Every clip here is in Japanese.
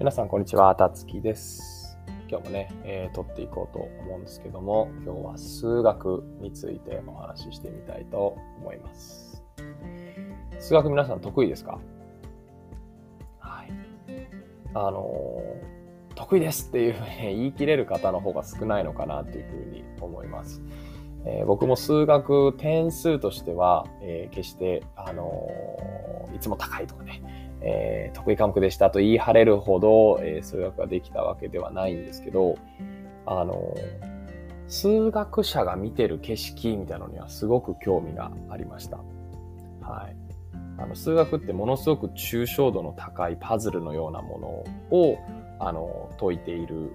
皆さん、こんにちは。たつきです。今日もね、えー、撮っていこうと思うんですけども、今日は数学についてお話ししてみたいと思います。数学皆さん得意ですか？はい。あのー、得意ですっていうふうに 言い切れる方の方が少ないのかなっていうふうに思います。えー、僕も数学点数としては、えー、決して、あのいつも高いとかね、えー、得意科目でしたと言い張れるほど、えー、数学ができたわけではないんですけど、あの、数学者が見てる景色みたいなのにはすごく興味がありました。はい。あの、数学ってものすごく抽象度の高いパズルのようなものを、あの、解いている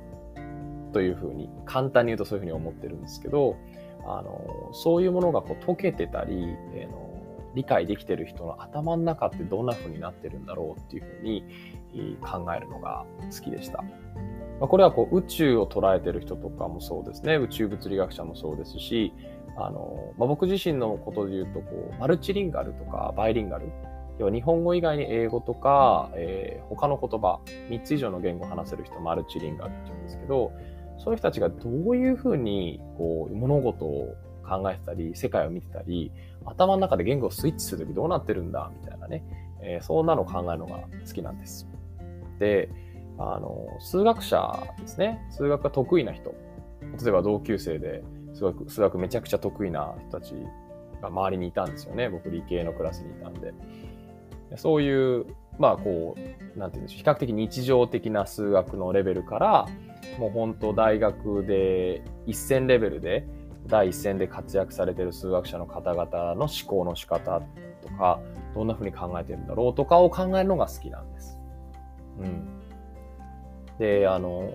というふうに、簡単に言うとそういうふうに思ってるんですけど、あの、そういうものがこう解けてたり、えー、の理解できてる人の頭の中ってどんな風になってるんだろうっていう風に考えるのが好きでした。まあ、これはこう宇宙を捉えてる人とかもそうですね。宇宙物理学者もそうですし、あの、まあ、僕自身のことで言うと、こう、マルチリンガルとかバイリンガル。要は日本語以外に英語とか、えー、他の言葉、3つ以上の言語を話せる人、マルチリンガルって言うんですけど、そういう人たちがどういうふうに、こう、物事を考えてたり、世界を見てたり、頭の中で言語をスイッチするときどうなってるんだ、みたいなね、えー、そんなのを考えるのが好きなんです。で、あの、数学者ですね。数学が得意な人。例えば同級生で数学、数学めちゃくちゃ得意な人たちが周りにいたんですよね。僕理系のクラスにいたんで。そういう、まあこう、なんていうんでしょう。比較的日常的な数学のレベルから、もう本当大学で一線レベルで第一線で活躍されている数学者の方々の思考の仕方とか、どんな風に考えてるんだろうとかを考えるのが好きなんです。うん。で、あの、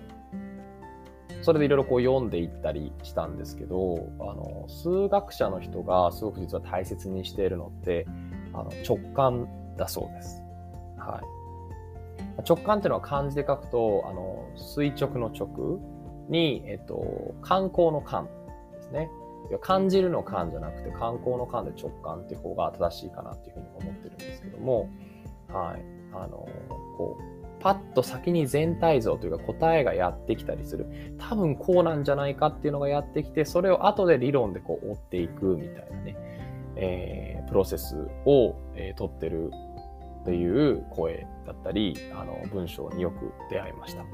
それでいろいろこう読んでいったりしたんですけど、あの、数学者の人がすごく実は大切にしているのって、あの直感だそうです。はい。直感っていうのは漢字で書くと、あの、垂直の直に、えっと、観光の観ですね。感じるの感じゃなくて観光の感で直感っていう方が正しいかなっていうふうに思ってるんですけども、はい。あの、こう、パッと先に全体像というか答えがやってきたりする。多分こうなんじゃないかっていうのがやってきて、それを後で理論でこう追っていくみたいなね、えー、プロセスを、えー、取ってるという声だったり、あの、文章によく出会いました。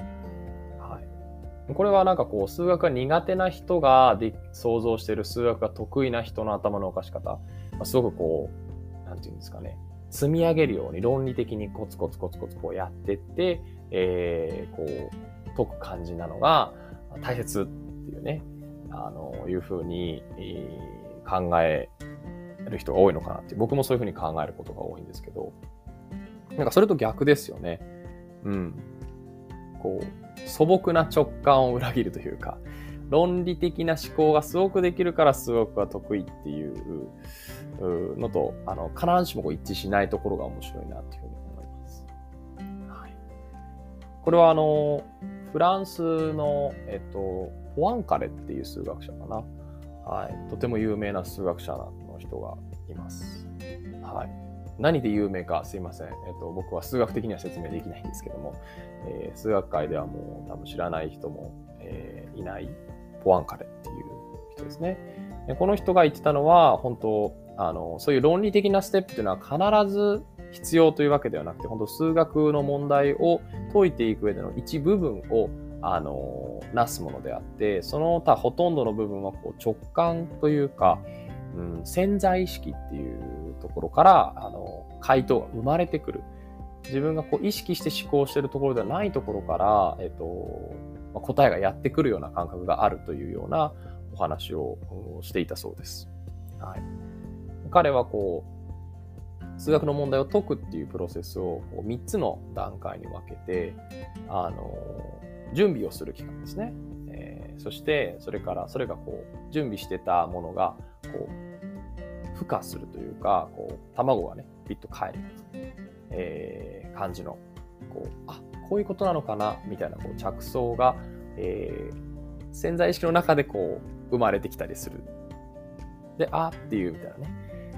これはなんかこう、数学が苦手な人がで想像している数学が得意な人の頭の動かし方、ま、すごくこう、なんていうんですかね、積み上げるように論理的にコツコツコツコツこうやってって、えー、こう、解く感じなのが大切っていうね、あの、いうふうに、えー、考える人が多いのかなって、僕もそういうふうに考えることが多いんですけど、なんかそれと逆ですよね。うん。こう、素朴な直感を裏切るというか、論理的な思考がすごくできるから数学が得意っていうのと、あの、必ずしも一致しないところが面白いなっていうふうに思います。はい。これはあの、フランスの、えっと、ポアンカレっていう数学者かな。はい。とても有名な数学者の人がいます。はい。何で有名かすいません。えっと、僕は数学的には説明できないんですけども、えー、数学界ではもう多分知らない人も、えー、いないポアンカレっていう人ですね。この人が言ってたのは、本当あの、そういう論理的なステップというのは必ず必要というわけではなくて、本当数学の問題を解いていく上での一部分をあの、なすものであって、その他ほとんどの部分はこう直感というか、うん、潜在意識っていうところから、あの、回答が生まれてくる。自分がこう意識して思考してるところではないところから、えっと、ま答えがやってくるような感覚があるというようなお話をしていたそうです。はい。彼はこう、数学の問題を解くっていうプロセスをこう3つの段階に分けて、あの、準備をする期間ですね。えー、そして、それから、それがこう、準備してたものが、こう、孵化するというか、こう、卵がね、ピッと帰る、えー、感じの、こう、あ、こういうことなのかな、みたいな、こう、着想が、えー、潜在意識の中でこう、生まれてきたりする。で、あっていうみたいなね。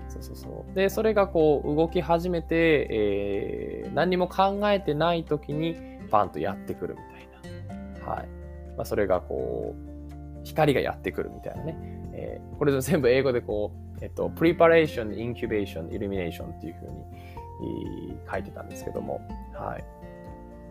そうそうそう。で、それがこう、動き始めて、えー、何にも考えてない時に、パンとやってくるみたいな。はい。まあ、それがこう、光がやってくるみたいなね。えー、これ全部英語でこう、えっと、preparation, incubation, illumination っていうふうに書いてたんですけども、はい。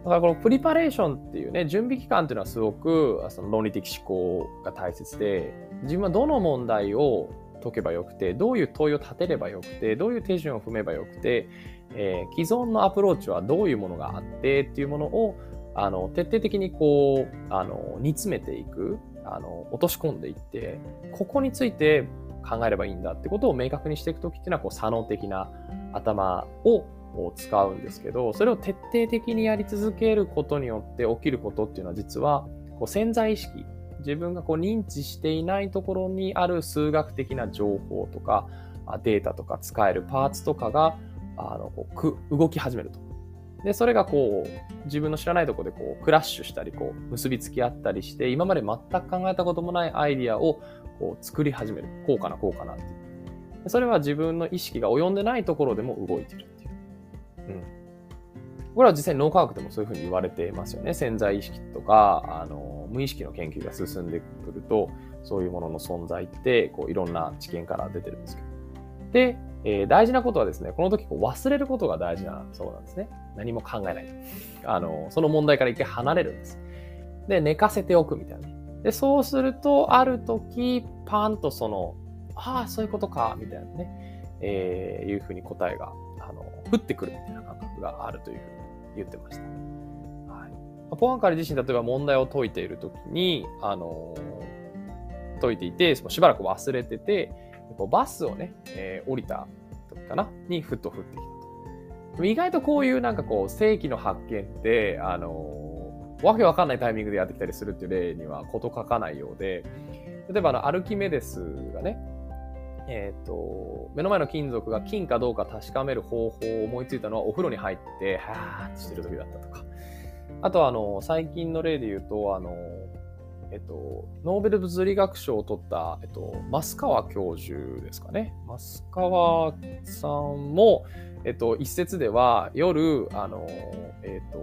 だからこのプリパレーションっていうね、準備期間っていうのはすごくその論理的思考が大切で、自分はどの問題を解けばよくて、どういう問いを立てればよくて、どういう手順を踏めばよくて、えー、既存のアプローチはどういうものがあってっていうものをあの徹底的にこうあの煮詰めていくあの落とし込んでいってここについて考えればいいんだってことを明確にしていくときっていうのはこう左脳的な頭を使うんですけどそれを徹底的にやり続けることによって起きることっていうのは実はこう潜在意識自分がこう認知していないところにある数学的な情報とかデータとか使えるパーツとかがあのこうく動き始めると。で、それがこう、自分の知らないところでこう、クラッシュしたり、こう、結びつき合ったりして、今まで全く考えたこともないアイディアをこう作り始める。こうかな、こうかなって。それは自分の意識が及んでないところでも動いてるっていう。うん。これは実際脳科学でもそういうふうに言われてますよね。潜在意識とか、あの、無意識の研究が進んでくると、そういうものの存在って、こう、いろんな知見から出てるんですけど。で、えー、大事なことはですね、この時こう忘れることが大事なそうなんですね。何も考えない。あの、その問題から一回離れるんです。で、寝かせておくみたいな。で、そうすると、ある時、パンとその、ああ、そういうことか、みたいなね、えー、いうふうに答えが、あの、降ってくるみたいな感覚があるというふうに言ってました。はい。ポアンカリ自身、例えば問題を解いている時に、あの解いていて、しばらく忘れてて、こうバスをね、えー、降りた時かなにふっと降ってきたと。意外とこういうなんかこう正規の発見って、あのー、わけわかんないタイミングでやってきたりするっていう例には事書かないようで、例えばあのアルキメデスがね、えっ、ー、と、目の前の金属が金かどうか確かめる方法を思いついたのはお風呂に入って、はーってしてる時だったとか。あと、あの、最近の例で言うと、あの、えっと、ノーベル物理学賞を取った、えっと、増川教授ですかね。増川さんも、えっと、一説では夜、あの、えっと、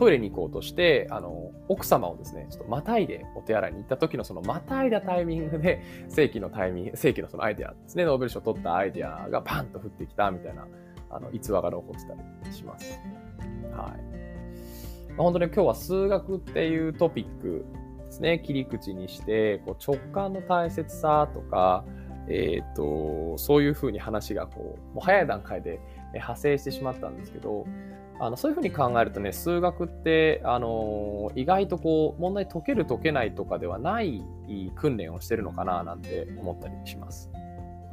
トイレに行こうとして、あの、奥様をですね、ちょっとまたいでお手洗いに行った時のそのまたいだタイミングで、正規のタイミング、正規のそのアイデアですね、ノーベル賞を取ったアイデアがパンと降ってきたみたいな、あの、逸話が残ってたりします。はい。まあ、本当に今日は数学っていうトピックですね、切り口にして、こう直感の大切さとか、えっ、ー、と、そういうふうに話がこう、もう早い段階で派生してしまったんですけど、あのそういうふうに考えるとね、数学って、あの意外とこう、問題解ける解けないとかではない訓練をしてるのかななんて思ったりします。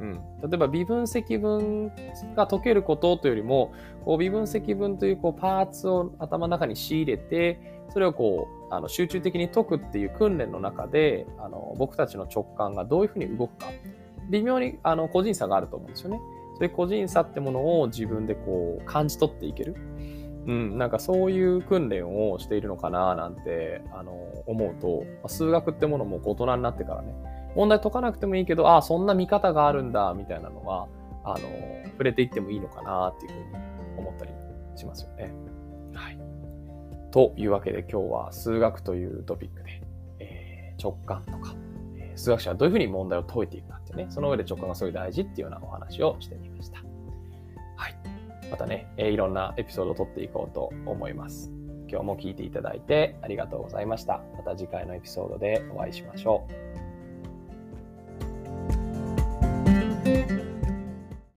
うん、例えば微分積分が解けることというよりもこう微分積分というこうパーツを頭の中に仕入れてそれをこうあの集中的に解くっていう訓練の中であの僕たちの直感がどういうふうに動くか微妙にあの個人差があると思うんですよね。そういう個人差ってものを自分でこう感じ取っていける。うん、なんかそういう訓練をしているのかななんてあの思うと数学ってものも大人になってからね問題解かなくてもいいけど、ああ、そんな見方があるんだ、みたいなのは、あの、触れていってもいいのかな、っていうふうに思ったりしますよね。はい。というわけで今日は数学というトピックで、えー、直感とか、え、数学者はどういうふうに問題を解いていくかってね、その上で直感がすごい大事っていうようなお話をしてみました。はい。またね、え、いろんなエピソードを撮っていこうと思います。今日も聴いていただいてありがとうございました。また次回のエピソードでお会いしましょう。